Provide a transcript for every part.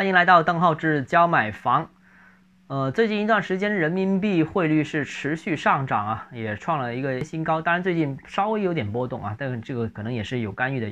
欢迎来到邓浩志教买房。呃，最近一段时间人民币汇率是持续上涨啊，也创了一个新高。当然最近稍微有点波动啊，但这个可能也是有干预的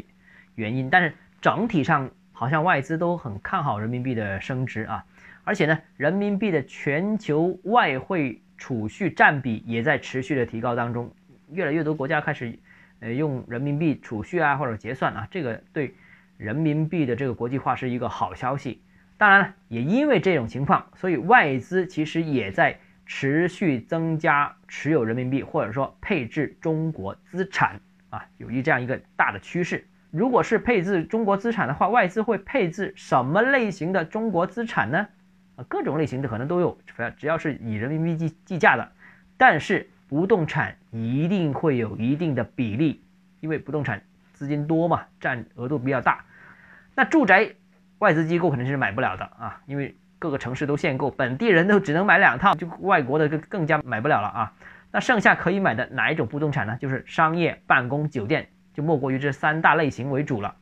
原因。但是整体上好像外资都很看好人民币的升值啊，而且呢，人民币的全球外汇储蓄占比也在持续的提高当中，越来越多国家开始呃用人民币储蓄啊或者结算啊，这个对。人民币的这个国际化是一个好消息，当然了，也因为这种情况，所以外资其实也在持续增加持有人民币，或者说配置中国资产啊，有一这样一个大的趋势。如果是配置中国资产的话，外资会配置什么类型的中国资产呢？啊，各种类型的可能都有，只要是以人民币计计价的，但是不动产一定会有一定的比例，因为不动产资金多嘛，占额度比较大。那住宅外资机构肯定是买不了的啊，因为各个城市都限购，本地人都只能买两套，就外国的更更加买不了了啊。那剩下可以买的哪一种不动产呢？就是商业、办公、酒店，就莫过于这三大类型为主了。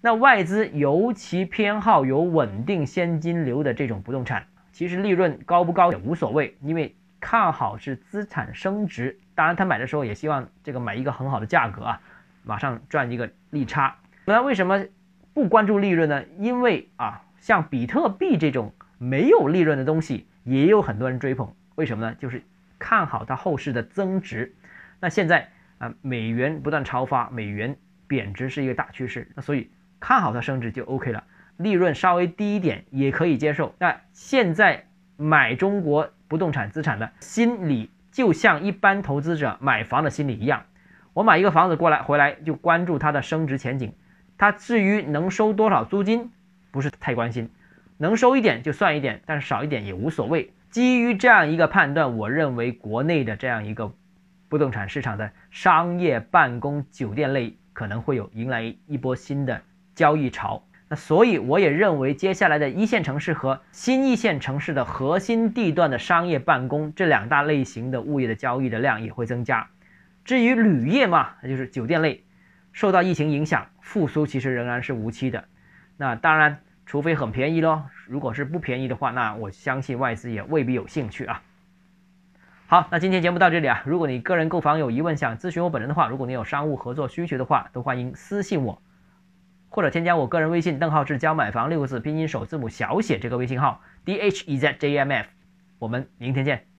那外资尤其偏好有稳定现金流的这种不动产，其实利润高不高也无所谓，因为看好是资产升值。当然，他买的时候也希望这个买一个很好的价格啊，马上赚一个利差。那为什么？不关注利润呢？因为啊，像比特币这种没有利润的东西，也有很多人追捧。为什么呢？就是看好它后市的增值。那现在啊，美元不断超发，美元贬值是一个大趋势。那所以看好它升值就 OK 了，利润稍微低一点也可以接受。那现在买中国不动产资产的心理，就像一般投资者买房的心理一样，我买一个房子过来回来就关注它的升值前景。他至于能收多少租金，不是太关心，能收一点就算一点，但是少一点也无所谓。基于这样一个判断，我认为国内的这样一个不动产市场的商业、办公、酒店类可能会有迎来一波新的交易潮。那所以我也认为，接下来的一线城市和新一线城市的核心地段的商业、办公这两大类型的物业的交易的量也会增加。至于旅业嘛，那就是酒店类。受到疫情影响，复苏其实仍然是无期的。那当然，除非很便宜喽。如果是不便宜的话，那我相信外资也未必有兴趣啊。好，那今天节目到这里啊。如果你个人购房有疑问，想咨询我本人的话，如果你有商务合作需求的话，都欢迎私信我，或者添加我个人微信邓浩志教买房六个字拼音首字母小写这个微信号 d h e z j m f。我们明天见。